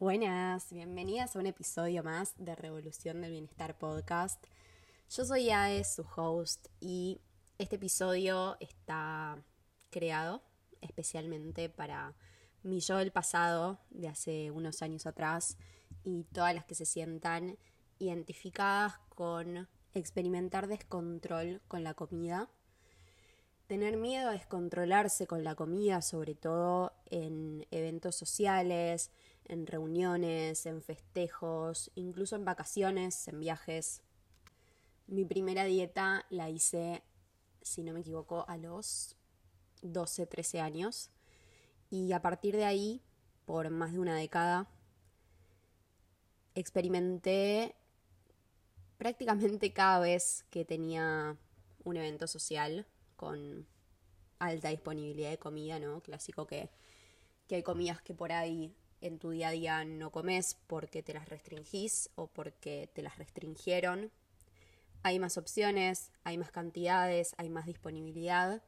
Buenas, bienvenidas a un episodio más de Revolución del Bienestar Podcast. Yo soy Aes, su host, y este episodio está creado especialmente para mi yo del pasado, de hace unos años atrás, y todas las que se sientan identificadas con experimentar descontrol con la comida, tener miedo a descontrolarse con la comida, sobre todo en eventos sociales, en reuniones, en festejos, incluso en vacaciones, en viajes. Mi primera dieta la hice, si no me equivoco, a los 12, 13 años. Y a partir de ahí, por más de una década, experimenté prácticamente cada vez que tenía un evento social con alta disponibilidad de comida, ¿no? Clásico que, que hay comidas que por ahí en tu día a día no comes porque te las restringís o porque te las restringieron. Hay más opciones, hay más cantidades, hay más disponibilidad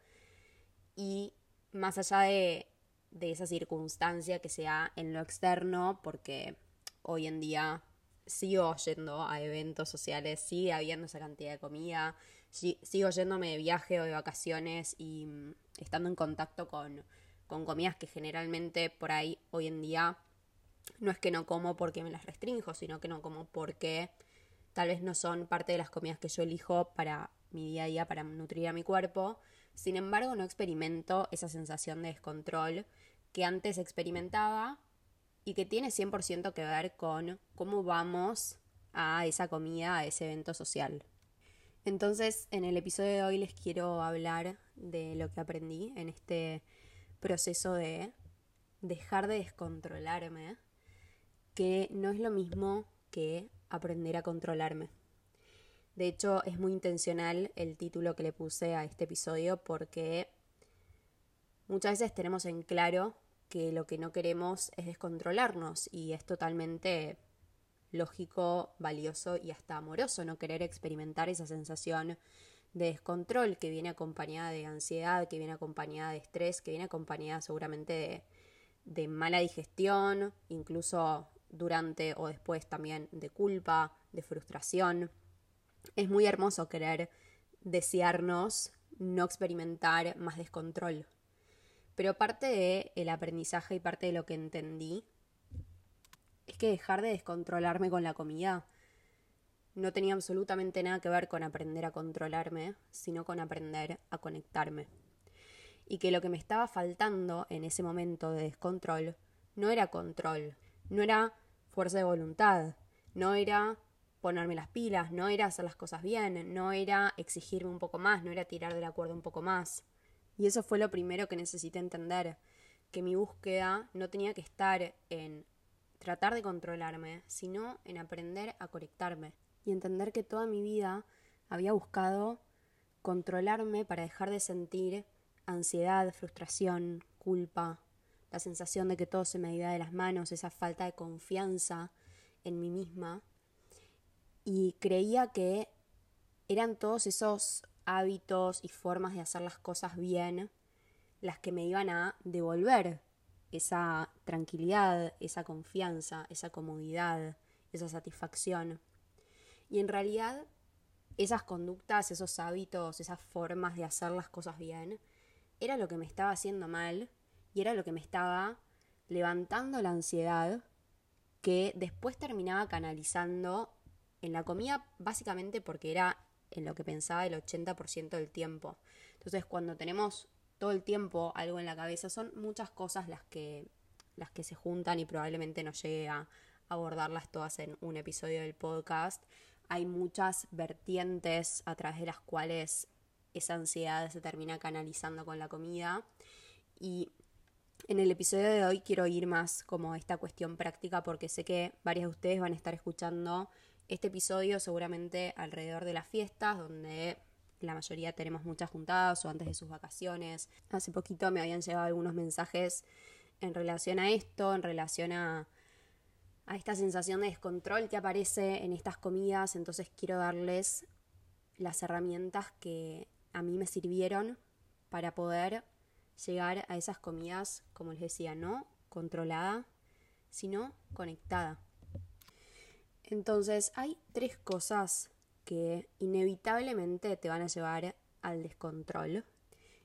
y más allá de, de esa circunstancia que sea en lo externo, porque hoy en día sigo yendo a eventos sociales, sigue habiendo esa cantidad de comida, sigo yéndome de viaje o de vacaciones y mm, estando en contacto con, con comidas que generalmente por ahí hoy en día no es que no como porque me las restringo, sino que no como porque tal vez no son parte de las comidas que yo elijo para mi día a día, para nutrir a mi cuerpo. Sin embargo, no experimento esa sensación de descontrol que antes experimentaba y que tiene 100% que ver con cómo vamos a esa comida, a ese evento social. Entonces, en el episodio de hoy les quiero hablar de lo que aprendí en este proceso de dejar de descontrolarme, que no es lo mismo que aprender a controlarme. De hecho, es muy intencional el título que le puse a este episodio porque muchas veces tenemos en claro que lo que no queremos es descontrolarnos y es totalmente lógico, valioso y hasta amoroso no querer experimentar esa sensación de descontrol que viene acompañada de ansiedad, que viene acompañada de estrés, que viene acompañada seguramente de, de mala digestión, incluso durante o después también de culpa, de frustración. Es muy hermoso querer desearnos no experimentar más descontrol. Pero parte del aprendizaje y parte de lo que entendí es que dejar de descontrolarme con la comida no tenía absolutamente nada que ver con aprender a controlarme, sino con aprender a conectarme. Y que lo que me estaba faltando en ese momento de descontrol no era control, no era fuerza de voluntad, no era ponerme las pilas, no era hacer las cosas bien, no era exigirme un poco más, no era tirar de la cuerda un poco más. Y eso fue lo primero que necesité entender, que mi búsqueda no tenía que estar en tratar de controlarme, sino en aprender a conectarme y entender que toda mi vida había buscado controlarme para dejar de sentir ansiedad, frustración, culpa, la sensación de que todo se me iba de las manos, esa falta de confianza en mí misma. Y creía que eran todos esos hábitos y formas de hacer las cosas bien las que me iban a devolver esa tranquilidad, esa confianza, esa comodidad, esa satisfacción. Y en realidad esas conductas, esos hábitos, esas formas de hacer las cosas bien, era lo que me estaba haciendo mal y era lo que me estaba levantando la ansiedad que después terminaba canalizando en la comida básicamente porque era en lo que pensaba el 80% del tiempo. Entonces, cuando tenemos todo el tiempo algo en la cabeza, son muchas cosas las que, las que se juntan y probablemente no llegue a abordarlas todas en un episodio del podcast. Hay muchas vertientes a través de las cuales esa ansiedad se termina canalizando con la comida. Y en el episodio de hoy quiero ir más como esta cuestión práctica porque sé que varios de ustedes van a estar escuchando este episodio seguramente alrededor de las fiestas, donde la mayoría tenemos muchas juntadas o antes de sus vacaciones. Hace poquito me habían llegado algunos mensajes en relación a esto, en relación a, a esta sensación de descontrol que aparece en estas comidas, entonces quiero darles las herramientas que a mí me sirvieron para poder llegar a esas comidas, como les decía, no controlada, sino conectada. Entonces hay tres cosas que inevitablemente te van a llevar al descontrol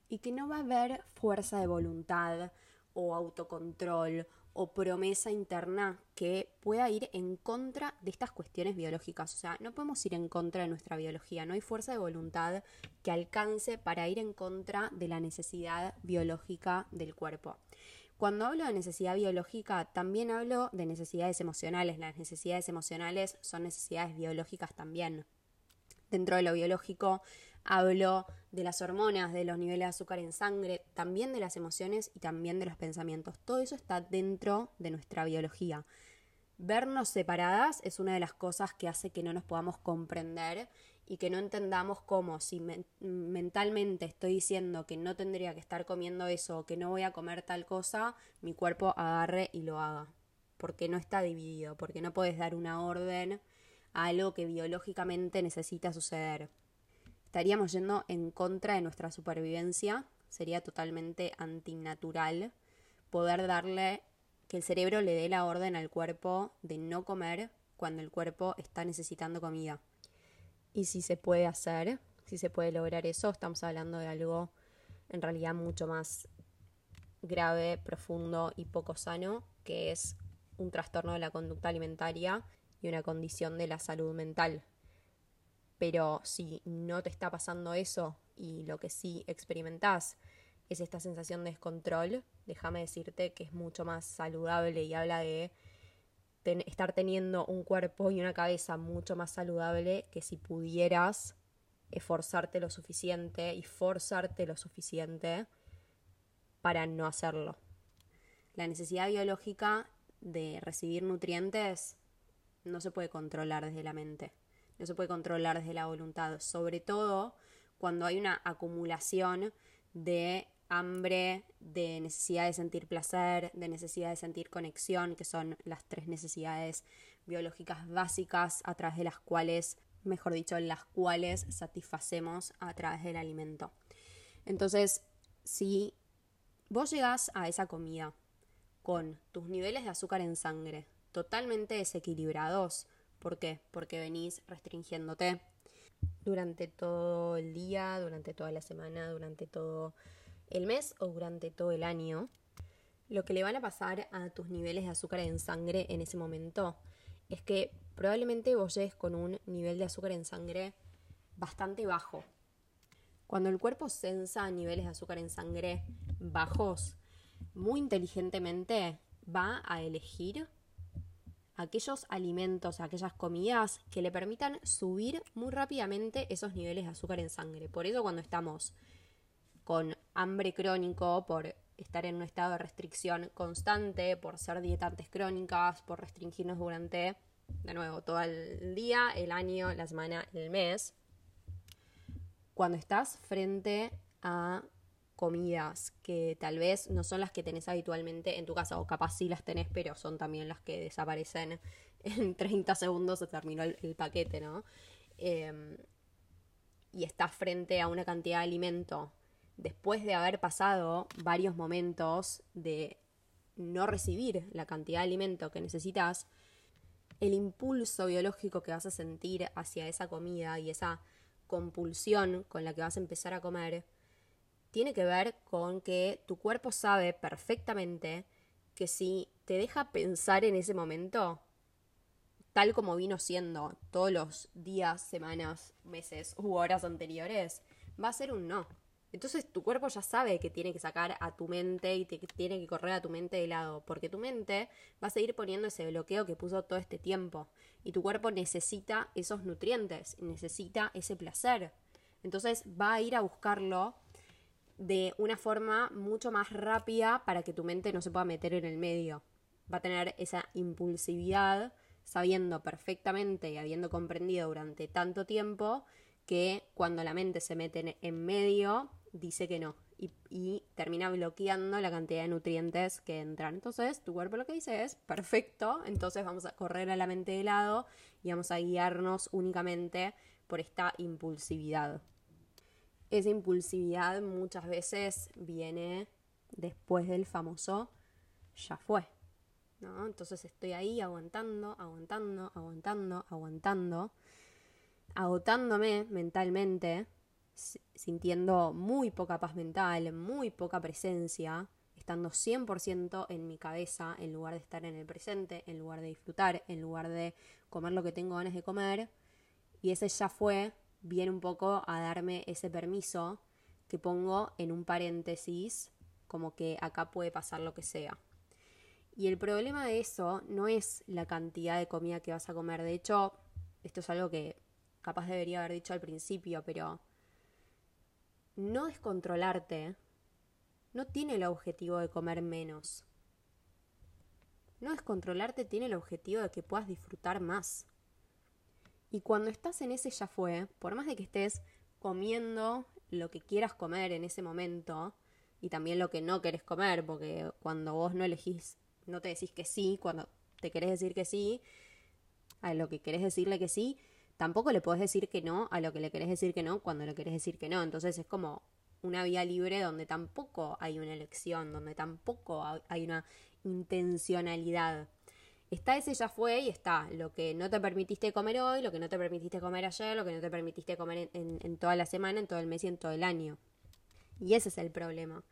y que no va a haber fuerza de voluntad o autocontrol o promesa interna que pueda ir en contra de estas cuestiones biológicas. O sea, no podemos ir en contra de nuestra biología, no hay fuerza de voluntad que alcance para ir en contra de la necesidad biológica del cuerpo. Cuando hablo de necesidad biológica, también hablo de necesidades emocionales. Las necesidades emocionales son necesidades biológicas también. Dentro de lo biológico hablo de las hormonas, de los niveles de azúcar en sangre, también de las emociones y también de los pensamientos. Todo eso está dentro de nuestra biología. Vernos separadas es una de las cosas que hace que no nos podamos comprender y que no entendamos cómo si mentalmente estoy diciendo que no tendría que estar comiendo eso o que no voy a comer tal cosa, mi cuerpo agarre y lo haga. Porque no está dividido, porque no puedes dar una orden a algo que biológicamente necesita suceder estaríamos yendo en contra de nuestra supervivencia, sería totalmente antinatural poder darle que el cerebro le dé la orden al cuerpo de no comer cuando el cuerpo está necesitando comida. Y si se puede hacer, si se puede lograr eso, estamos hablando de algo en realidad mucho más grave, profundo y poco sano, que es un trastorno de la conducta alimentaria y una condición de la salud mental. Pero si no te está pasando eso y lo que sí experimentás es esta sensación de descontrol, déjame decirte que es mucho más saludable y habla de estar teniendo un cuerpo y una cabeza mucho más saludable que si pudieras esforzarte lo suficiente y forzarte lo suficiente para no hacerlo. La necesidad biológica de recibir nutrientes no se puede controlar desde la mente no se puede controlar desde la voluntad, sobre todo cuando hay una acumulación de hambre, de necesidad de sentir placer, de necesidad de sentir conexión, que son las tres necesidades biológicas básicas a través de las cuales, mejor dicho, las cuales satisfacemos a través del alimento. Entonces, si vos llegás a esa comida con tus niveles de azúcar en sangre totalmente desequilibrados, ¿Por qué? Porque venís restringiéndote durante todo el día, durante toda la semana, durante todo el mes o durante todo el año. Lo que le van a pasar a tus niveles de azúcar en sangre en ese momento es que probablemente vos llegues con un nivel de azúcar en sangre bastante bajo. Cuando el cuerpo sensa niveles de azúcar en sangre bajos, muy inteligentemente va a elegir aquellos alimentos, aquellas comidas que le permitan subir muy rápidamente esos niveles de azúcar en sangre. Por eso cuando estamos con hambre crónico, por estar en un estado de restricción constante, por ser dietantes crónicas, por restringirnos durante, de nuevo, todo el día, el año, la semana, el mes, cuando estás frente a comidas que tal vez no son las que tenés habitualmente en tu casa, o capaz sí las tenés, pero son también las que desaparecen en 30 segundos, se terminó el, paquete, ¿no? Em, y estás frente a una cantidad de alimento después de haber pasado varios momentos de no recibir la cantidad de alimento que necesitas, el impulso biológico que vas a sentir hacia esa comida y esa compulsión con la que vas a empezar a comer, tiene que ver con que tu cuerpo sabe perfectamente que si te deja pensar en ese momento, tal como vino siendo todos los días, semanas, meses u horas anteriores, va a ser un no. Entonces tu cuerpo ya sabe que tiene que sacar a tu mente y te, tiene que correr a tu mente de lado, porque tu mente va a seguir poniendo ese bloqueo que puso todo este tiempo. Y tu cuerpo necesita esos nutrientes, necesita ese placer. Entonces va a ir a buscarlo de una forma mucho más rápida para que tu mente no se pueda meter en el medio. Va a tener esa impulsividad sabiendo perfectamente y habiendo comprendido durante tanto tiempo que cuando la mente se mete en medio dice que no y, termina bloqueando la cantidad de nutrientes que entran. Entonces tu cuerpo lo que dice es perfecto, entonces vamos a correr a la mente de lado y vamos a guiarnos únicamente por esta impulsividad esa impulsividad muchas veces viene después del famoso ya fue. ¿no? Entonces estoy ahí aguantando, aguantando, aguantando, aguantando, agotándome mentalmente, sintiendo muy poca paz mental, muy poca presencia, estando 100% en mi cabeza en lugar de estar en el presente, en lugar de disfrutar, en lugar de comer lo que tengo ganas de comer. Y ese ya fue, viene un poco a darme ese permiso que pongo en un paréntesis, como que acá puede pasar lo que sea. Y el problema de eso no es la cantidad de comida que vas a comer. De hecho, esto es algo que capaz debería haber dicho al principio, pero no descontrolarte no tiene el objetivo de comer menos. No descontrolarte tiene el objetivo de que puedas disfrutar más. Y cuando estás en ese ya fue, por más de que estés comiendo lo que quieras comer en ese momento, y también lo que no querés comer, porque cuando vos no elegís, no te decís que sí, cuando te querés decir que sí, a lo que querés decirle que sí, tampoco le podés decir que no a lo que le querés decir que no cuando le querés decir que no. Entonces es como una vía libre donde tampoco hay una elección, donde tampoco hay una intencionalidad. Está ese ya fue y está lo que no te permitiste comer hoy, lo que no te permitiste comer ayer, lo que no te permitiste comer en, toda la semana, en todo el mes y en todo el año. Y ese es el problema.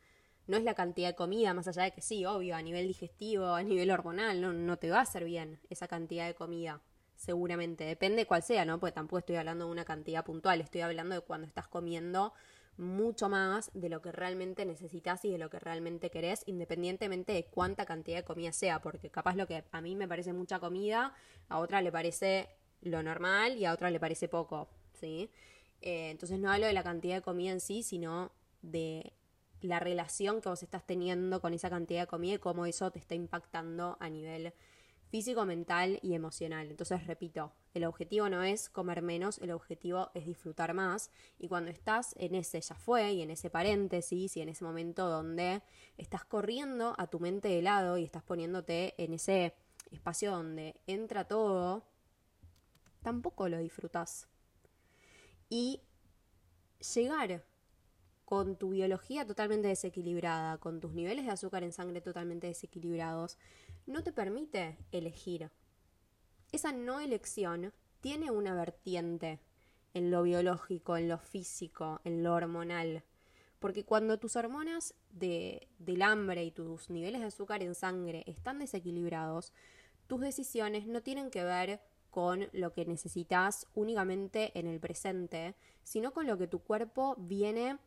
No es la cantidad de comida, más allá de que sí, obvio, a nivel digestivo, a nivel hormonal, no, no te va a hacer bien esa cantidad de comida seguramente. Depende cuál sea, ¿no? Porque tampoco estoy hablando de una cantidad puntual, estoy hablando de cuando estás comiendo mucho más de lo que realmente necesitas y de lo que realmente querés, independientemente de cuánta cantidad de comida sea, porque capaz lo que a mí me parece mucha comida, a otra le parece lo normal y a otra le parece poco, ¿sí? Eh, entonces no hablo de la cantidad de comida en sí, sino de la relación que vos estás teniendo con esa cantidad de comida y cómo eso te está impactando a nivel físico, mental y emocional. Entonces, repito, el objetivo no es comer menos, el objetivo es disfrutar más. Y cuando estás en ese ya fue y en ese paréntesis y en ese momento donde estás corriendo a tu mente de lado y estás poniéndote en ese espacio donde entra todo, tampoco lo disfrutas. Y llegar con tu biología totalmente desequilibrada, con tus niveles de azúcar en sangre totalmente desequilibrados, no te permite elegir. Esa no elección tiene una vertiente en lo biológico, en lo físico, en lo hormonal. Porque cuando tus hormonas de, del hambre y tus niveles de azúcar en sangre están desequilibrados, tus decisiones no tienen que ver con lo que necesitas únicamente en el presente, sino con lo que tu cuerpo viene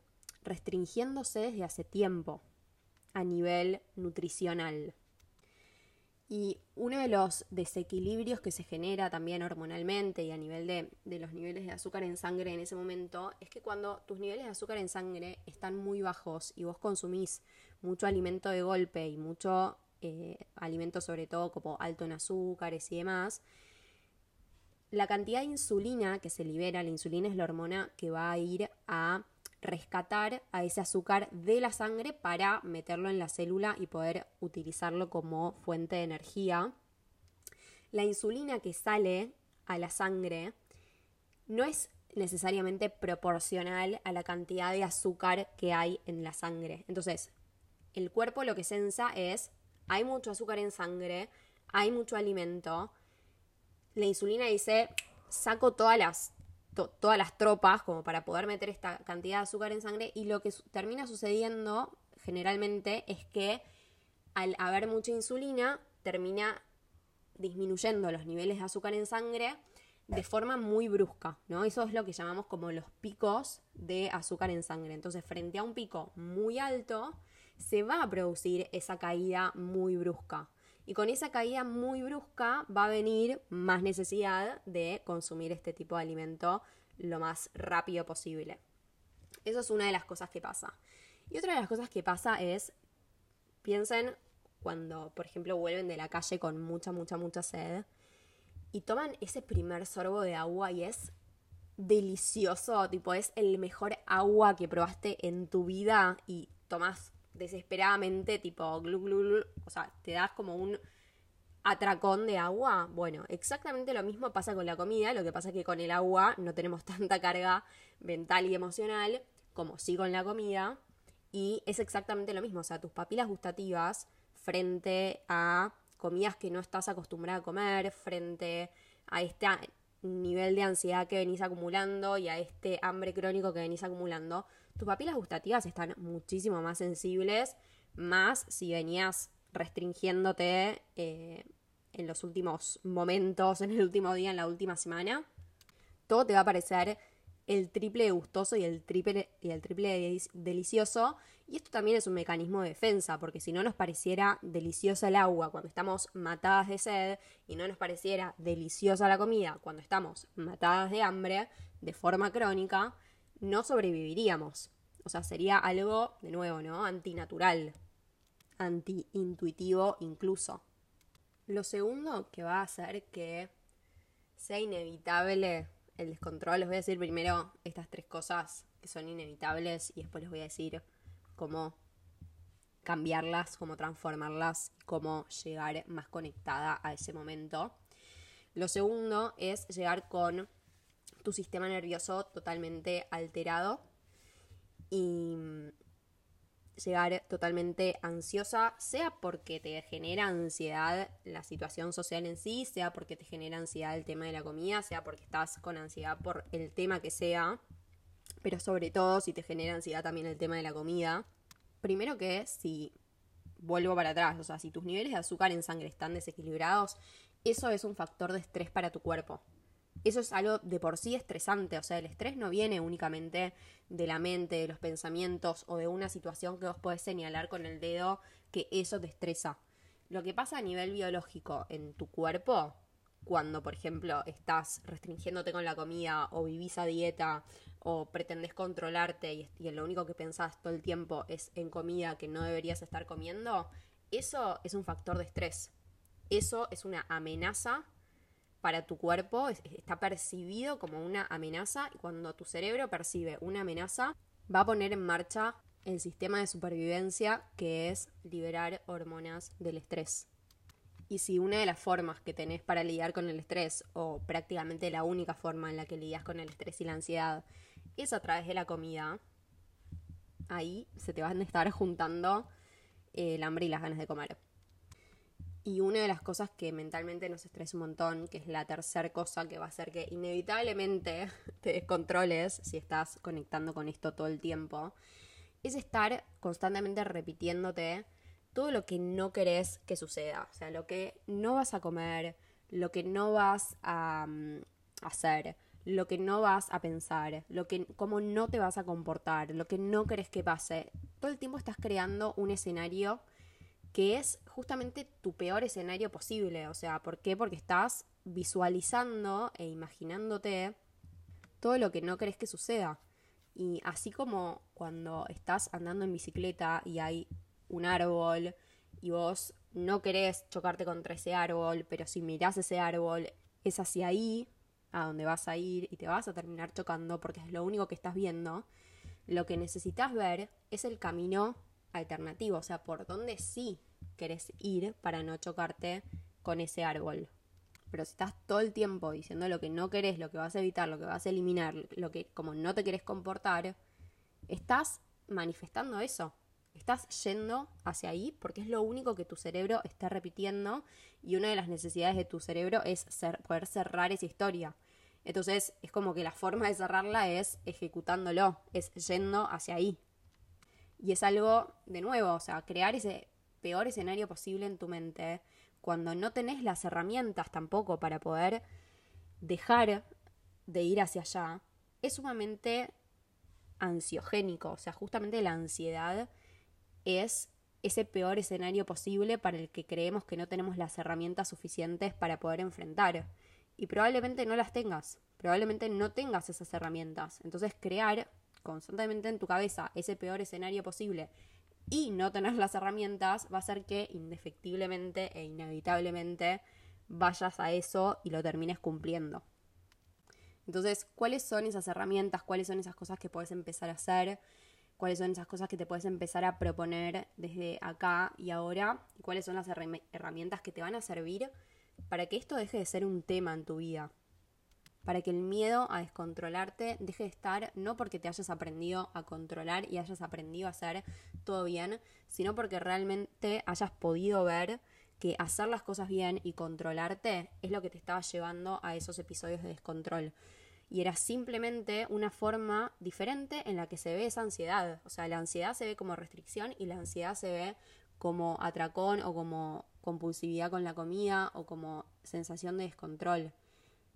restringiéndose desde hace tiempo a nivel nutricional. Y uno de los desequilibrios que se genera también hormonalmente y a nivel de, los niveles de azúcar en sangre en ese momento es que cuando tus niveles de azúcar en sangre están muy bajos y vos consumís mucho alimento de golpe y mucho eh, alimento sobre todo como alto en azúcares y demás, la cantidad de insulina que se libera, la insulina es la hormona que va a ir a rescatar a ese azúcar de la sangre para meterlo en la célula y poder utilizarlo como fuente de energía. La insulina que sale a la sangre no es necesariamente proporcional a la cantidad de azúcar que hay en la sangre. Entonces, el cuerpo lo que sensa es, hay mucho azúcar en sangre, hay mucho alimento. La insulina dice, saco todas las todas las tropas como para poder meter esta cantidad de azúcar en sangre y lo que termina sucediendo generalmente es que al haber mucha insulina termina disminuyendo los niveles de azúcar en sangre de forma muy brusca, ¿no? Eso es lo que llamamos como los picos de azúcar en sangre. Entonces, frente a un pico muy alto, se va a producir esa caída muy brusca. Y con esa caída muy brusca va a venir más necesidad de consumir este tipo de alimento lo más rápido posible. Eso es una de las cosas que pasa. Y otra de las cosas que pasa es, piensen cuando, por ejemplo, vuelven de la calle con mucha, mucha, mucha sed y toman ese primer sorbo de agua y es delicioso, tipo es el mejor agua que probaste en tu vida y tomas desesperadamente, tipo, glu, glu, glu, o sea, te das como un atracón de agua. Bueno, exactamente lo mismo pasa con la comida, lo que pasa es que con el agua no tenemos tanta carga mental y emocional como sí con la comida. Y es exactamente lo mismo, o sea, tus papilas gustativas frente a comidas que no estás acostumbrada a comer, frente a este nivel de ansiedad que venís acumulando y a este hambre crónico que venís acumulando, tus papilas gustativas están muchísimo más sensibles, más si venías restringiéndote eh, en los últimos momentos, en el último día, en la última semana. Todo te va a parecer el triple gustoso y el triple, y el triple de delicioso. Y esto también es un mecanismo de defensa, porque si no nos pareciera deliciosa el agua cuando estamos matadas de sed y no nos pareciera deliciosa la comida cuando estamos matadas de hambre de forma crónica, no sobreviviríamos. O sea, sería algo, de nuevo, ¿no? Antinatural, antiintuitivo incluso. Lo segundo que va a hacer que sea inevitable el descontrol, les voy a decir primero estas tres cosas que son inevitables y después les voy a decir cómo cambiarlas, cómo transformarlas, cómo llegar más conectada a ese momento. Lo segundo es llegar con tu sistema nervioso totalmente alterado y llegar totalmente ansiosa, sea porque te genera ansiedad la situación social en sí, sea porque te genera ansiedad el tema de la comida, sea porque estás con ansiedad por el tema que sea, pero sobre todo si te genera ansiedad también el tema de la comida. Primero que si vuelvo para atrás, o sea, si tus niveles de azúcar en sangre están desequilibrados, eso es un factor de estrés para tu cuerpo eso es algo de por sí estresante. O sea, el estrés no viene únicamente de la mente, de los pensamientos o de una situación que vos podés señalar con el dedo que eso te estresa. Lo que pasa a nivel biológico en tu cuerpo, cuando por ejemplo estás restringiéndote con la comida o vivís a dieta o pretendés controlarte y, y lo único que pensás todo el tiempo es en comida que no deberías estar comiendo, eso es un factor de estrés. Eso es una amenaza para tu cuerpo está percibido como una amenaza y cuando tu cerebro percibe una amenaza va a poner en marcha el sistema de supervivencia que es liberar hormonas del estrés. Y si una de las formas que tenés para lidiar con el estrés, o prácticamente la única forma en la que lidias con el estrés y la ansiedad, es a través de la comida, ahí se te van a estar juntando el hambre y las ganas de comer. Y una de las cosas que mentalmente nos estresa un montón, que es la tercera cosa que va a hacer que inevitablemente te descontroles si estás conectando con esto todo el tiempo, es estar constantemente repitiéndote todo lo que no querés que suceda. O sea, lo que no vas a comer, lo que no vas a mm, hacer, lo que no vas a pensar, lo que, cómo no te vas a comportar, lo que no querés que pase. Todo el tiempo estás creando un escenario que es justamente tu peor escenario posible. O sea, ¿por qué? Porque estás visualizando e imaginándote todo lo que no querés que suceda. Y así como cuando estás andando en bicicleta y hay un árbol y vos no querés chocarte contra ese árbol, pero si mirás ese árbol es hacia ahí, a donde vas a ir y te vas a terminar chocando porque es lo único que estás viendo, lo que necesitas ver es el camino alternativo, o sea, por dónde sí querés ir para no chocarte con ese árbol. Pero si estás todo el tiempo diciendo lo que no querés, lo que vas a evitar, lo que vas a eliminar, lo que como no te querés comportar, estás manifestando eso. Estás yendo hacia ahí porque es lo único que tu cerebro está repitiendo y una de las necesidades de tu cerebro es poder cerrar esa historia. Entonces es como que la forma de cerrarla es ejecutándolo, es yendo hacia ahí. Y es algo, de nuevo, o sea, crear ese peor escenario posible en tu mente cuando no tenés las herramientas tampoco para poder dejar de ir hacia allá, es sumamente ansiogénico. O sea, justamente la ansiedad es ese peor escenario posible para el que creemos que no tenemos las herramientas suficientes para poder enfrentar. Y probablemente no las tengas, probablemente no tengas esas herramientas. Entonces crear constantemente en tu cabeza ese peor escenario posible y no tener las herramientas va a hacer que indefectiblemente e inevitablemente vayas a eso y lo termines cumpliendo. Entonces, ¿cuáles son esas herramientas? ¿Cuáles son esas cosas que puedes empezar a hacer? ¿Cuáles son esas cosas que te puedes empezar a proponer desde acá y ahora? ¿Y cuáles son las herramientas que te van a servir para que esto deje de ser un tema en tu vida? para que el miedo a descontrolarte deje de estar, no porque te hayas aprendido a controlar y hayas aprendido a hacer todo bien, sino porque realmente hayas podido ver que hacer las cosas bien y controlarte es lo que te estaba llevando a esos episodios de descontrol. Y era simplemente una forma diferente en la que se ve esa ansiedad. O sea, la ansiedad se ve como restricción y la ansiedad se ve como atracón o como compulsividad con la comida o como sensación de descontrol.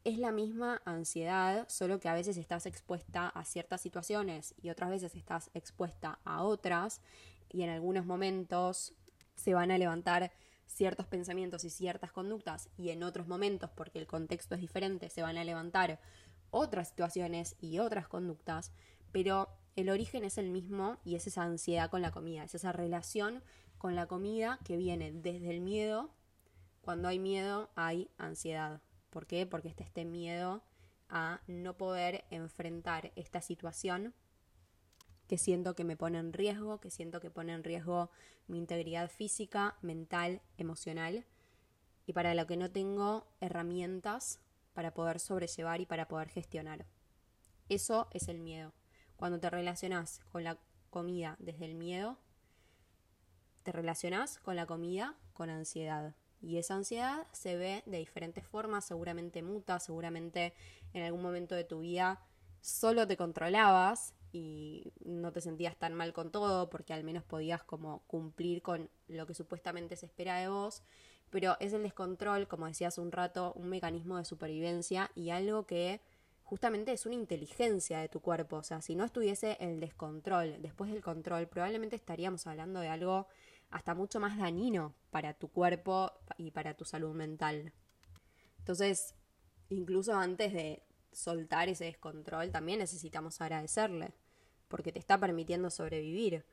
Es la misma ansiedad, solo que a veces estás expuesta a ciertas situaciones y otras veces estás expuesta a otras y en algunos momentos se van a levantar ciertos pensamientos y ciertas conductas y en otros momentos, porque el contexto es diferente, se van a levantar otras situaciones y otras conductas, pero el origen es el mismo y es esa ansiedad con la comida, es esa relación con la comida que viene desde el miedo. Cuando hay miedo hay ansiedad. ¿Por qué? Porque está este miedo a no poder enfrentar esta situación que siento que me pone en riesgo, que siento que pone en riesgo mi integridad física, mental, emocional, y para lo que no tengo herramientas para poder sobrellevar y para poder gestionar. Eso es el miedo. Cuando te relacionas con la comida desde el miedo, te relacionas con la comida con ansiedad. Y esa ansiedad se ve de diferentes formas, seguramente muta, seguramente en algún momento de tu vida solo te controlabas y no te sentías tan mal con todo porque al menos podías como cumplir con lo que supuestamente se espera de vos, pero es el descontrol, como decía hace un rato, un mecanismo de supervivencia y algo que justamente es una inteligencia de tu cuerpo, o sea, si no estuviese el descontrol después del control, probablemente estaríamos hablando de algo hasta mucho más dañino para tu cuerpo y para tu salud mental. Entonces, incluso antes de soltar ese descontrol, también necesitamos agradecerle porque te está permitiendo sobrevivir,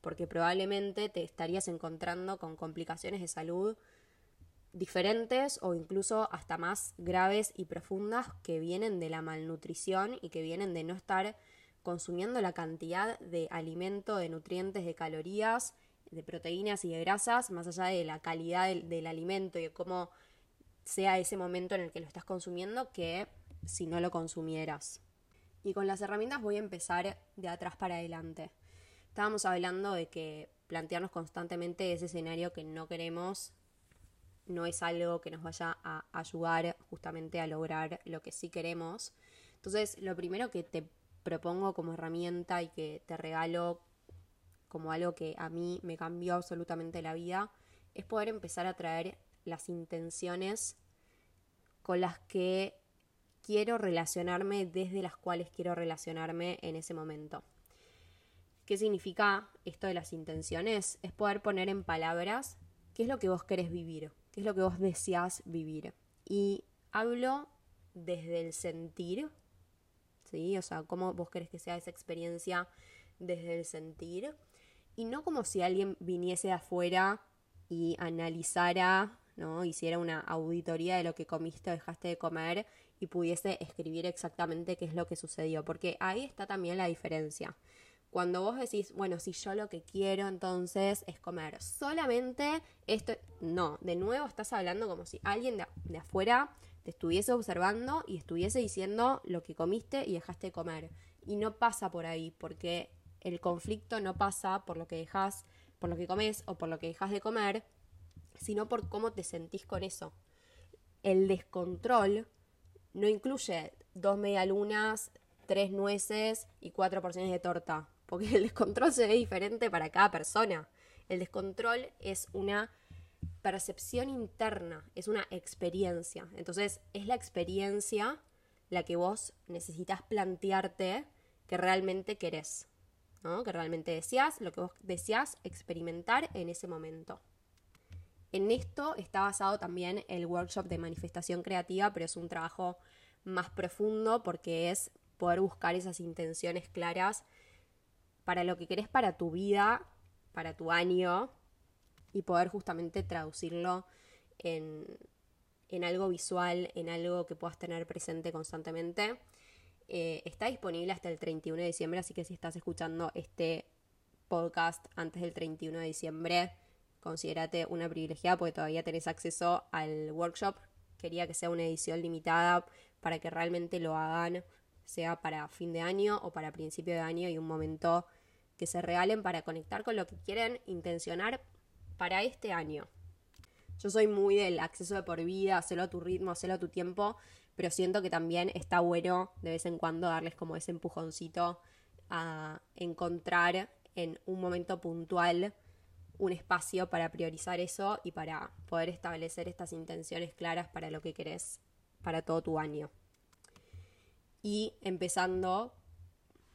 porque probablemente te estarías encontrando con complicaciones de salud diferentes o incluso hasta más graves y profundas que vienen de la malnutrición y que vienen de no estar consumiendo la cantidad de alimento, de nutrientes, de calorías, de proteínas y de grasas, más allá de la calidad del, alimento y de cómo sea ese momento en el que lo estás consumiendo que si no lo consumieras. Y con las herramientas voy a empezar de atrás para adelante. Estábamos hablando de que plantearnos constantemente ese escenario que no queremos no es algo que nos vaya a ayudar justamente a lograr lo que sí queremos. Entonces, lo primero que te propongo como herramienta y que te regalo como algo que a mí me cambió absolutamente la vida es poder empezar a traer las intenciones con las que quiero relacionarme, desde las cuales quiero relacionarme en ese momento. ¿Qué significa esto de las intenciones? Es poder poner en palabras qué es lo que vos querés vivir, qué es lo que vos deseás vivir. Y hablo desde el sentir, ¿sí? O sea, cómo vos querés que sea esa experiencia desde el sentir. Y no como si alguien viniese de afuera y analizara, ¿no? Hiciera una auditoría de lo que comiste o dejaste de comer y pudiese escribir exactamente qué es lo que sucedió, porque ahí está también la diferencia. Cuando vos decís, bueno, si yo lo que quiero entonces es comer solamente esto, no, de nuevo estás hablando como si alguien de, afuera te estuviese observando y estuviese diciendo lo que comiste y dejaste de comer. Y no pasa por ahí, porque el conflicto no pasa por lo que dejas, por lo que comes o por lo que dejas de comer, sino por cómo te sentís con eso. El descontrol no incluye dos medialunas, tres nueces y cuatro porciones de torta, porque el descontrol se ve diferente para cada persona. El descontrol es una percepción interna, es una experiencia. Entonces, es la experiencia la que vos necesitas plantearte que realmente querés, que realmente deseas, lo que vos deseas experimentar en ese momento. En esto está basado también el workshop de manifestación creativa, pero es un trabajo más profundo porque es poder buscar esas intenciones claras para lo que querés para tu vida, para tu año y poder justamente traducirlo en, en algo visual, en algo que puedas tener presente constantemente. Eh, está disponible hasta el 31 de diciembre, así que si estás escuchando este podcast antes del 31 de diciembre, considérate una privilegiada porque todavía tenés acceso al workshop. Quería que sea una edición limitada para que realmente lo hagan, sea para fin de año o para principio de año y un momento que se regalen para conectar con lo que quieren intencionar para este año. Yo soy muy del acceso de por vida, hacerlo a tu ritmo, hacerlo a tu tiempo, pero siento que también está bueno de vez en cuando darles como ese empujoncito a encontrar en un momento puntual un espacio para priorizar eso y para poder establecer estas intenciones claras para lo que querés para todo tu año. Y empezando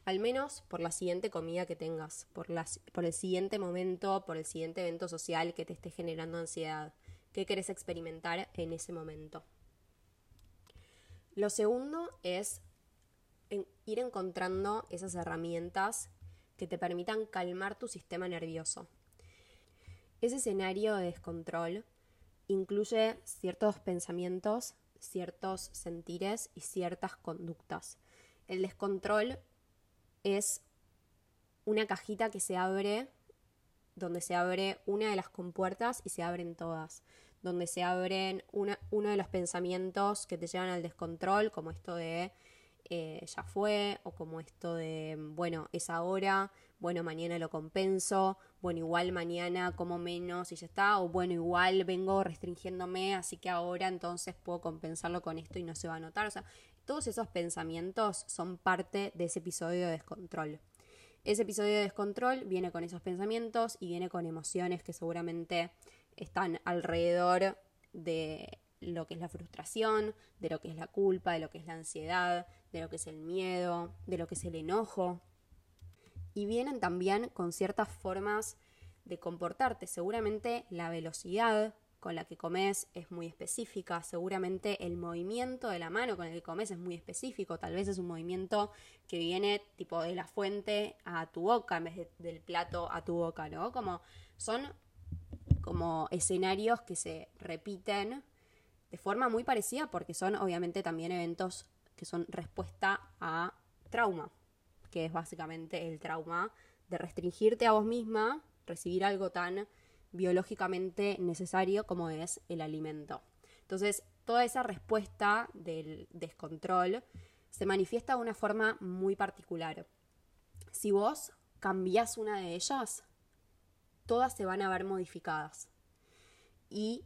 al menos por la siguiente comida que tengas, por, por el siguiente momento, por el siguiente evento social que te esté generando ansiedad. ¿Qué querés experimentar en ese momento? Lo segundo es ir encontrando esas herramientas que te permitan calmar tu sistema nervioso. Ese escenario de descontrol incluye ciertos pensamientos, ciertos sentires y ciertas conductas. El descontrol es una cajita que se abre, donde se abre una de las compuertas y se abren todas, donde se abren uno de los pensamientos que te llevan al descontrol, como esto de eh, ya fue, o como esto de, bueno, es ahora, bueno, mañana lo compenso, bueno, igual mañana como menos y ya está, o bueno, igual vengo restringiéndome, así que ahora entonces puedo compensarlo con esto y no se va a notar. O sea, todos esos pensamientos son parte de ese episodio de descontrol. Ese episodio de descontrol viene con esos pensamientos y viene con emociones que seguramente están alrededor de lo que es la frustración, de lo que es la culpa, de lo que es la ansiedad, de lo que es el miedo, de lo que es el enojo. Y vienen también con ciertas formas de comportarte. Seguramente la velocidad con la que comes es muy específica, seguramente el movimiento de la mano con el que comes es muy específico, tal vez es un movimiento que viene tipo de la fuente a tu boca en vez del plato a tu boca, ¿no? Como son como escenarios que se repiten de forma muy parecida porque son obviamente también eventos que son respuesta a trauma, que es básicamente el trauma de restringirte a vos misma, recibir algo tan biológicamente necesario como es el alimento. Entonces, toda esa respuesta del descontrol se manifiesta de una forma muy particular. Si vos cambiás una de ellas, todas se van a ver modificadas. Y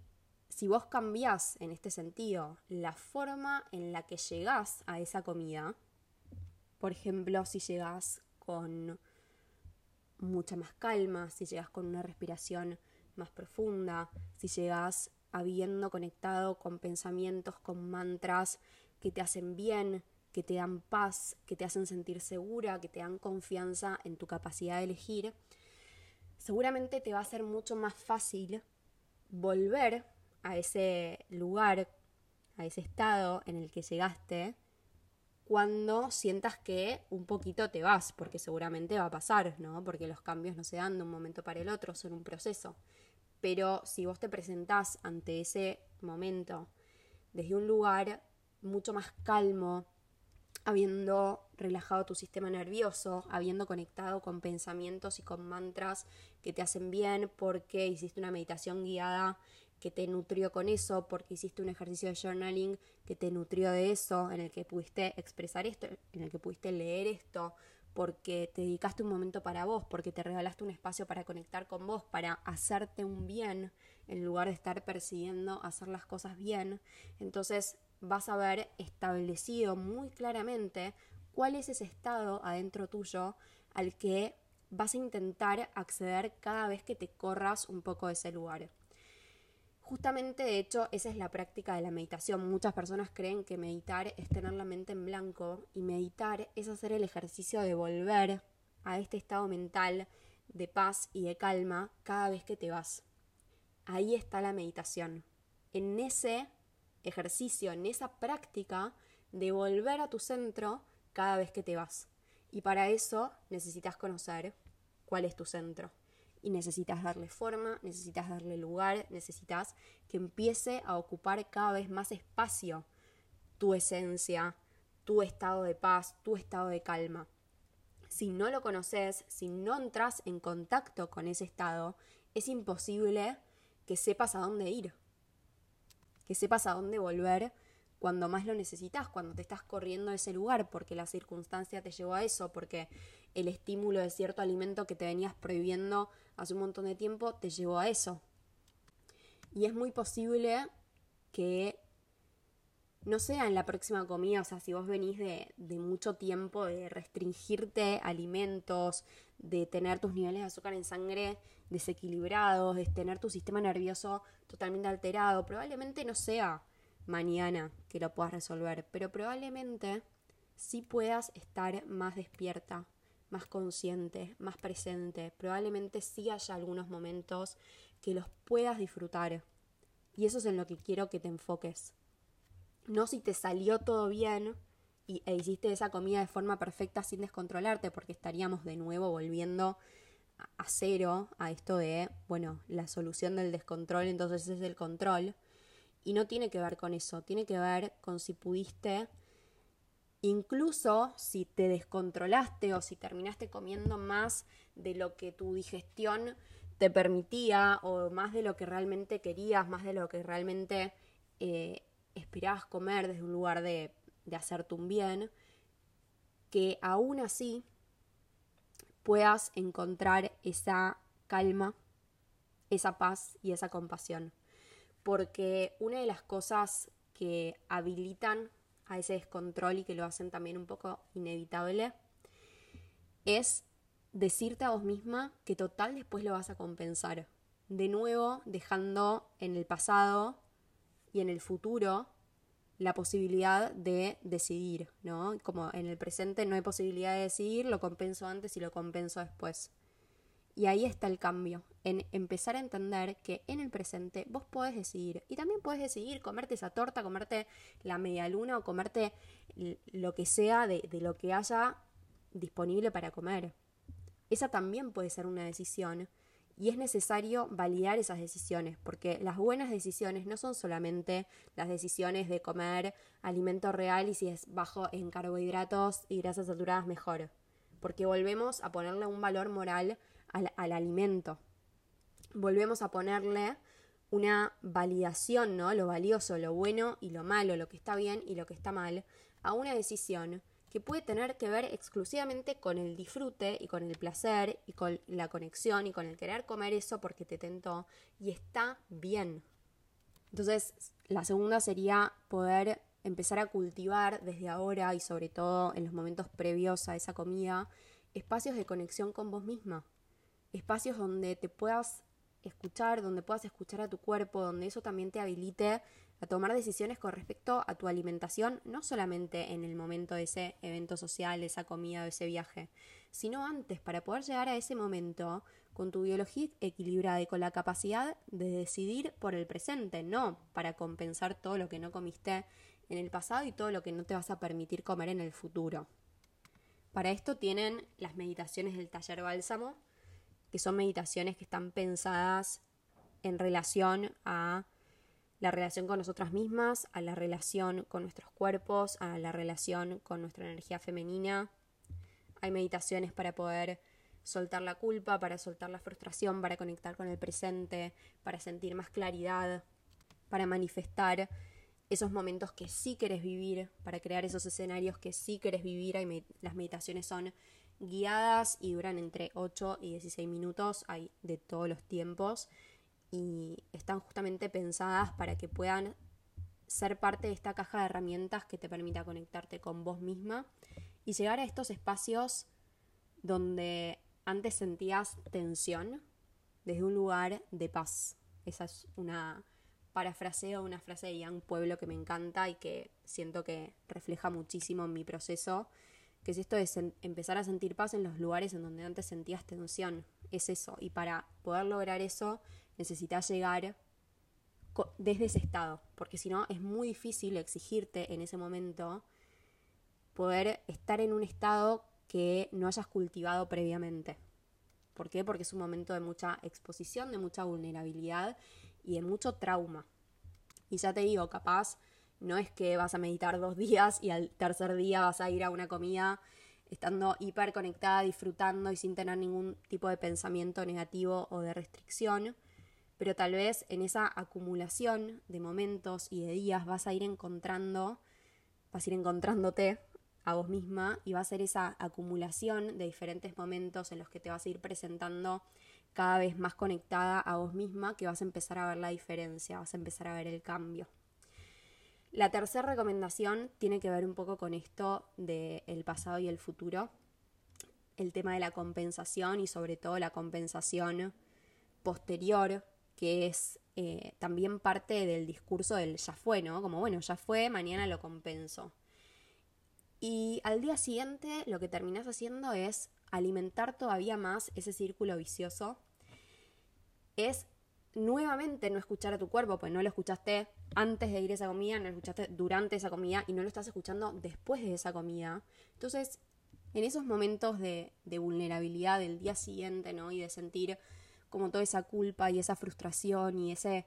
si vos cambiás en este sentido la forma en la que llegás a esa comida, por ejemplo, si llegás con mucha más calma, si llegas con una respiración más profunda, si llegas habiendo conectado con pensamientos, con mantras que te hacen bien, que te dan paz, que te hacen sentir segura, que te dan confianza en tu capacidad de elegir, seguramente te va a ser mucho más fácil volver a ese lugar, a ese estado en el que llegaste, cuando sientas que un poquito te vas, porque seguramente va a pasar, ¿no? Porque los cambios no se dan de un momento para el otro, son un proceso. Pero si vos te presentás ante ese momento desde un lugar mucho más calmo, habiendo relajado tu sistema nervioso, habiendo conectado con pensamientos y con mantras que te hacen bien porque hiciste una meditación guiada que te nutrió con eso, porque hiciste un ejercicio de journaling que te nutrió de eso, en el que pudiste expresar esto, en el que pudiste leer esto, porque te dedicaste un momento para vos, porque te regalaste un espacio para conectar con vos, para hacerte un bien, en lugar de estar persiguiendo hacer las cosas bien. Entonces vas a haber establecido muy claramente cuál es ese estado adentro tuyo al que vas a intentar acceder cada vez que te corras un poco de ese lugar. Justamente, de hecho, esa es la práctica de la meditación. Muchas personas creen que meditar es tener la mente en blanco y meditar es hacer el ejercicio de volver a este estado mental de paz y de calma cada vez que te vas. Ahí está la meditación. En ese ejercicio, en esa práctica de volver a tu centro cada vez que te vas. Y para eso necesitas conocer cuál es tu centro y necesitas darle forma, necesitas darle lugar, necesitas que empiece a ocupar cada vez más espacio tu esencia, tu estado de paz, tu estado de calma. Si no lo conoces, si no entras en contacto con ese estado, es imposible que sepas a dónde ir, que sepas a dónde volver cuando más lo necesitas, cuando te estás corriendo de ese lugar, porque la circunstancia te llevó a eso, porque el estímulo de cierto alimento que te venías prohibiendo hace un montón de tiempo te llevó a eso. Y es muy posible que no sea en la próxima comida, o sea, si vos venís de, de, mucho tiempo de restringirte alimentos, de tener tus niveles de azúcar en sangre desequilibrados, de tener tu sistema nervioso totalmente alterado, probablemente no sea mañana que lo puedas resolver, pero probablemente sí puedas estar más despierta, más consciente, más presente, probablemente sí haya algunos momentos que los puedas disfrutar. Y eso es en lo que quiero que te enfoques. No si te salió todo bien y, e hiciste esa comida de forma perfecta sin descontrolarte, porque estaríamos de nuevo volviendo a cero a esto de, bueno, la solución del descontrol, entonces es el control. Y no tiene que ver con eso, tiene que ver con si pudiste, incluso si te descontrolaste o si terminaste comiendo más de lo que tu digestión te permitía o más de lo que realmente querías, más de lo que realmente eh, esperabas comer desde un lugar de, de hacerte un bien, que aún así puedas encontrar esa calma, esa paz y esa compasión. Porque una de las cosas que habilitan a ese descontrol y que lo hacen también un poco inevitable es decirte a vos misma que total después lo vas a compensar. De nuevo, dejando en el pasado y en el futuro la posibilidad de decidir, ¿no? Como en el presente no hay posibilidad de decidir, lo compenso antes y lo compenso después. Y ahí está el cambio, en empezar a entender que en el presente vos podés decidir. Y también podés decidir comerte esa torta, comerte la media luna o comerte lo que sea de, de lo que haya disponible para comer esa también puede ser una decisión y es necesario validar esas decisiones, porque las buenas decisiones no son solamente las decisiones de comer alimento real y si es bajo en carbohidratos y grasas saturadas mejor, porque volvemos a ponerle un valor moral al, al alimento, volvemos a ponerle una validación, ¿no? Lo valioso, lo bueno y lo malo, lo que está bien y lo que está mal, a una decisión que puede tener que ver exclusivamente con el disfrute y con el placer y con la conexión y con el querer comer eso porque te tentó y está bien. Entonces, la segunda sería poder empezar a cultivar desde ahora y sobre todo en los momentos previos a esa comida espacios de conexión con vos misma, espacios donde te puedas escuchar, donde puedas escuchar a tu cuerpo, donde eso también te habilite a tomar decisiones con respecto a tu alimentación, no solamente en el momento de ese evento social, de esa comida, de ese viaje, sino antes, para poder llegar a ese momento con tu biología equilibrada y con la capacidad de decidir por el presente, no para compensar todo lo que no comiste en el pasado y todo lo que no te vas a permitir comer en el futuro. Para esto tienen las meditaciones del taller bálsamo, que son meditaciones que están pensadas en relación a la relación con nosotras mismas, a la relación con nuestros cuerpos, a la relación con nuestra energía femenina. Hay meditaciones para poder soltar la culpa, para soltar la frustración, para conectar con el presente, para sentir más claridad, para manifestar esos momentos que sí querés vivir, para crear esos escenarios que sí querés vivir. las meditaciones son guiadas y duran entre 8 y 16 minutos, hay de todos los tiempos y están justamente pensadas para que puedan ser parte de esta caja de herramientas que te permita conectarte con vos misma y llegar a estos espacios donde antes sentías tensión desde un lugar de paz. Esa es una parafraseo, una frase de Young Pueblo que me encanta y que siento que refleja muchísimo en mi proceso, que es esto de empezar a sentir paz en los lugares en donde antes sentías tensión. Es eso. Y para poder lograr eso necesitas llegar desde ese estado, porque si no es muy difícil exigirte en ese momento poder estar en un estado que no hayas cultivado previamente. ¿Por qué? Porque es un momento de mucha exposición, de mucha vulnerabilidad y de mucho trauma. Y ya te digo, capaz no es que vas a meditar dos días y al tercer día vas a ir a una comida estando hiper conectada, disfrutando y sin tener ningún tipo de pensamiento negativo o de restricción, pero tal vez en esa acumulación de momentos y de días vas a ir encontrando, vas a ir encontrándote a vos misma y va a ser esa acumulación de diferentes momentos en los que te vas a ir presentando cada vez más conectada a vos misma que vas a empezar a ver la diferencia, vas a empezar a ver el cambio. La tercera recomendación tiene que ver un poco con esto del pasado y el futuro, el tema de la compensación y sobre todo la compensación posterior, que es eh, también parte del discurso del ya fue, ¿no? Como bueno, ya fue, mañana lo compenso. Y al día siguiente lo que terminas haciendo es alimentar todavía más ese círculo vicioso. Es nuevamente no escuchar a tu cuerpo, pues no lo escuchaste antes de ir a esa comida, no lo escuchaste durante esa comida y no lo estás escuchando después de esa comida. Entonces, en esos momentos de, de vulnerabilidad del día siguiente, ¿no? Y de sentir como toda esa culpa y esa frustración y ese,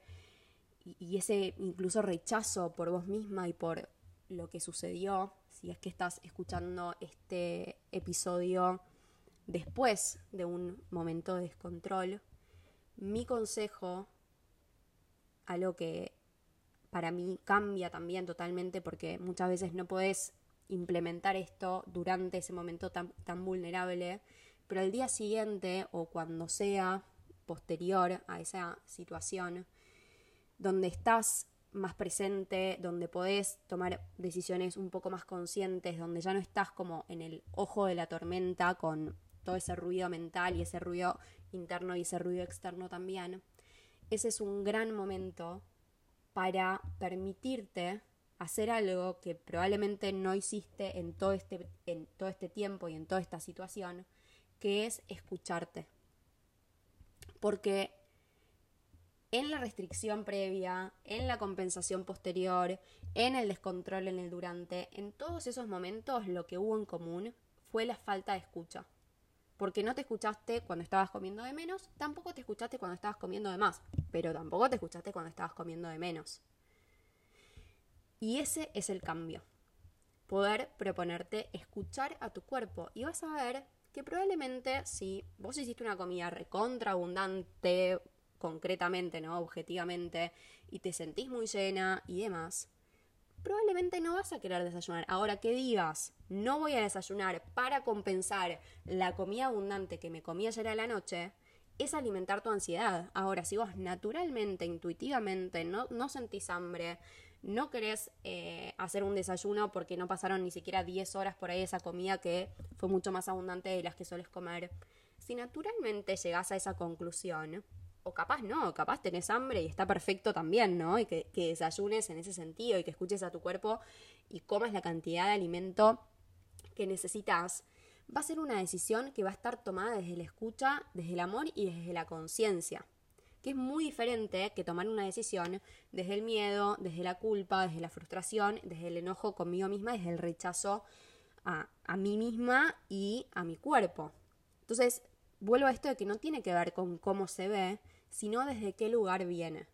y ese incluso rechazo por vos misma y por lo que sucedió, si es que estás escuchando este episodio después de un momento de descontrol, mi consejo, algo que para mí cambia también totalmente porque muchas veces no podés implementar esto durante ese momento tan, tan vulnerable, pero al día siguiente o cuando sea posterior a esa situación, donde estás más presente, donde podés tomar decisiones un poco más conscientes, donde ya no estás como en el ojo de la tormenta con todo ese ruido mental y ese ruido interno y ese ruido externo también, ese es un gran momento para permitirte hacer algo que probablemente no hiciste en todo este, en todo este tiempo y en toda esta situación, que es escucharte. Porque en la restricción previa, en la compensación posterior, en el descontrol en el durante, en todos esos momentos lo que hubo en común fue la falta de escucha. Porque no te escuchaste cuando estabas comiendo de menos, tampoco te escuchaste cuando estabas comiendo de más, pero tampoco te escuchaste cuando estabas comiendo de menos. Y ese es el cambio. Poder proponerte escuchar a tu cuerpo y vas a ver que probablemente si vos hiciste una comida recontra abundante, concretamente, ¿no? Objetivamente, y te sentís muy llena y demás, probablemente no vas a querer desayunar. Ahora que digas, no voy a desayunar para compensar la comida abundante que me comí ayer a la noche, es alimentar tu ansiedad. Ahora, si vos naturalmente, intuitivamente, no, no sentís hambre, no querés eh, hacer un desayuno porque no pasaron ni siquiera 10 horas por ahí esa comida que fue mucho más abundante de las que sueles comer, si naturalmente llegás a esa conclusión, o capaz no, capaz tenés hambre y está perfecto también, ¿no? Y que, desayunes en ese sentido y que escuches a tu cuerpo y comas la cantidad de alimento que necesitas, va a ser una decisión que va a estar tomada desde la escucha, desde el amor y desde la conciencia. Que es muy diferente que tomar una decisión desde el miedo, desde la culpa, desde la frustración, desde el enojo conmigo misma, desde el rechazo a, a mí misma y a mi cuerpo. Entonces, vuelvo a esto de que no tiene que ver con cómo se ve, sino desde qué lugar viene.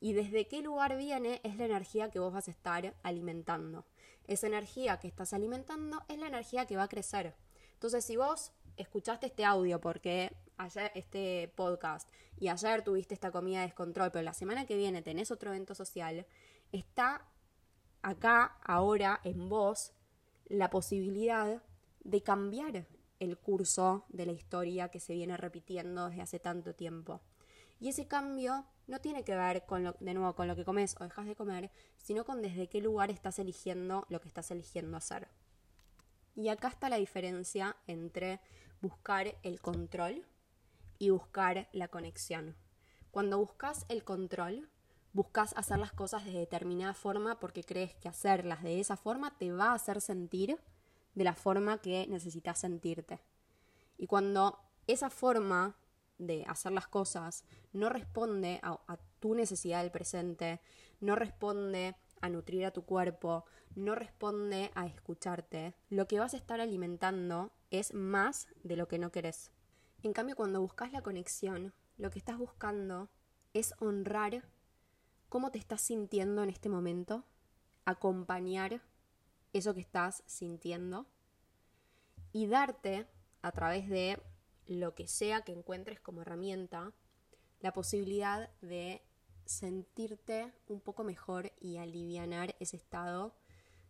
Y desde qué lugar viene es la energía que vos vas a estar alimentando. Esa energía que estás alimentando es la energía que va a crecer. Entonces, si vos escuchaste este audio porque ayer este podcast y ayer tuviste esta comida de descontrol, pero la semana que viene tenés otro evento social, está acá, ahora, en vos, la posibilidad de cambiar el curso de la historia que se viene repitiendo desde hace tanto tiempo. Y ese cambio no tiene que ver con lo, de nuevo con lo que comes o dejas de comer, sino con desde qué lugar estás eligiendo lo que estás eligiendo hacer. Y acá está la diferencia entre buscar el control y buscar la conexión. Cuando buscas el control, buscas hacer las cosas de determinada forma porque crees que hacerlas de esa forma te va a hacer sentir de la forma que necesitas sentirte. Y cuando esa forma de hacer las cosas no responde a, tu necesidad del presente, no responde a nutrir a tu cuerpo, no responde a escucharte, lo que vas a estar alimentando es más de lo que no querés. En cambio, cuando buscas la conexión, lo que estás buscando es honrar cómo te estás sintiendo en este momento, acompañar eso que estás sintiendo y darte a través de lo que sea que encuentres como herramienta la posibilidad de sentirte un poco mejor y alivianar ese estado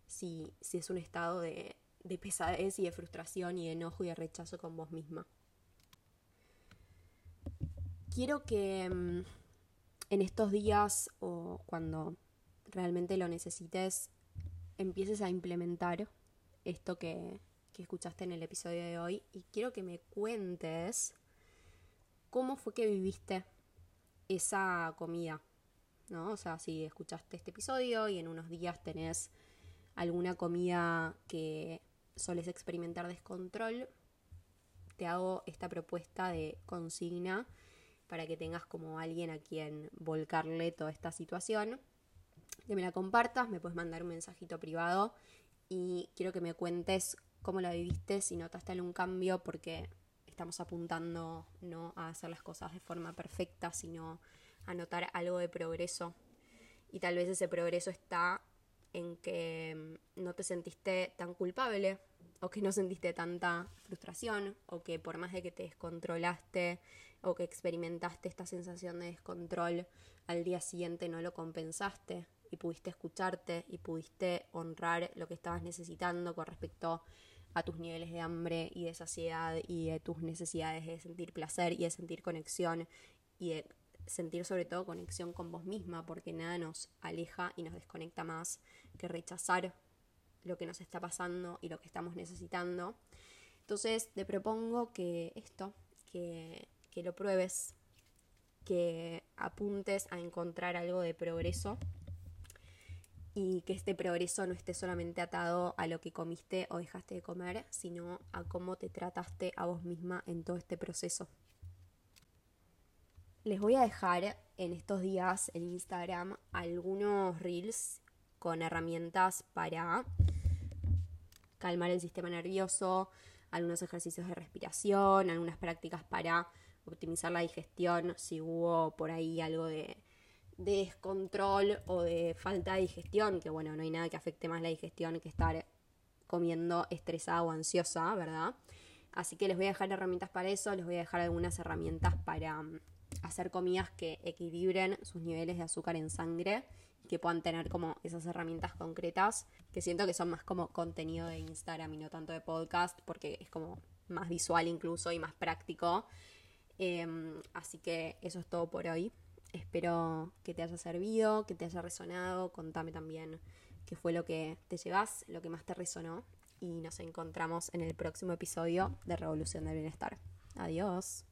si, si es un estado de, de pesadez y de frustración y de enojo y de rechazo con vos misma. Quiero que mm, en estos días o cuando realmente lo necesites, empieces a implementar esto que, que escuchaste en el episodio de hoy y quiero que me cuentes cómo fue que viviste esa comida, ¿no? O sea, si escuchaste este episodio y en unos días tenés alguna comida que soles experimentar descontrol, te hago esta propuesta de consigna para que tengas como alguien a quien volcarle toda esta situación. Que me la compartas, me puedes mandar un mensajito privado y quiero que me cuentes cómo la viviste, si notaste algún cambio, porque estamos apuntando no a hacer las cosas de forma perfecta, sino a notar algo de progreso. Y tal vez ese progreso está en que mm, no te sentiste tan culpable o que no sentiste tanta frustración o que por más de que te descontrolaste o que experimentaste esta sensación de descontrol, al día siguiente no lo compensaste y pudiste escucharte y pudiste honrar lo que estabas necesitando con respecto a tus niveles de hambre y de saciedad y de tus necesidades de sentir placer y de sentir conexión y de sentir sobre todo conexión con vos misma porque nada nos aleja y nos desconecta más que rechazar lo que nos está pasando y lo que estamos necesitando. Entonces te propongo que esto, que, que lo pruebes, que apuntes a encontrar algo de progreso y que este progreso no esté solamente atado a lo que comiste o dejaste de comer, sino a cómo te trataste a vos misma en todo este proceso. Les voy a dejar en estos días en Instagram algunos reels con herramientas para calmar el sistema nervioso, algunos ejercicios de respiración, algunas prácticas para optimizar la digestión, si hubo por ahí algo de, descontrol o de falta de digestión, que bueno, no hay nada que afecte más la digestión que estar comiendo estresada o ansiosa, ¿verdad? Así que les voy a dejar herramientas para eso, les voy a dejar algunas herramientas para mm, hacer comidas que equilibren sus niveles de azúcar en sangre que puedan tener como esas herramientas concretas, que siento que son más como contenido de Instagram y no tanto de podcast, porque es como más visual incluso y más práctico. Em, así que eso es todo por hoy. Espero que te haya servido, que te haya resonado. Contame también qué fue lo que te llevas, lo que más te resonó. Y nos encontramos en el próximo episodio de Revolución del Bienestar. Adiós.